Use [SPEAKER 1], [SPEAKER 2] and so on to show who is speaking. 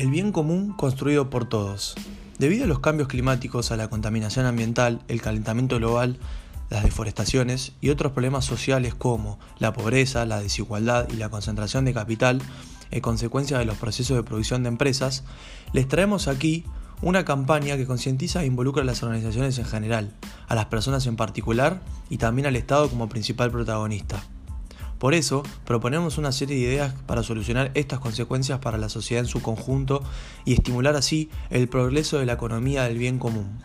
[SPEAKER 1] El bien común construido por todos. Debido a los cambios climáticos, a la contaminación ambiental, el calentamiento global, las deforestaciones y otros problemas sociales como la pobreza, la desigualdad y la concentración de capital, en consecuencia de los procesos de producción de empresas, les traemos aquí una campaña que concientiza e involucra a las organizaciones en general, a las personas en particular y también al Estado como principal protagonista. Por eso, proponemos una serie de ideas para solucionar estas consecuencias para la sociedad en su conjunto y estimular así el progreso de la economía del bien común.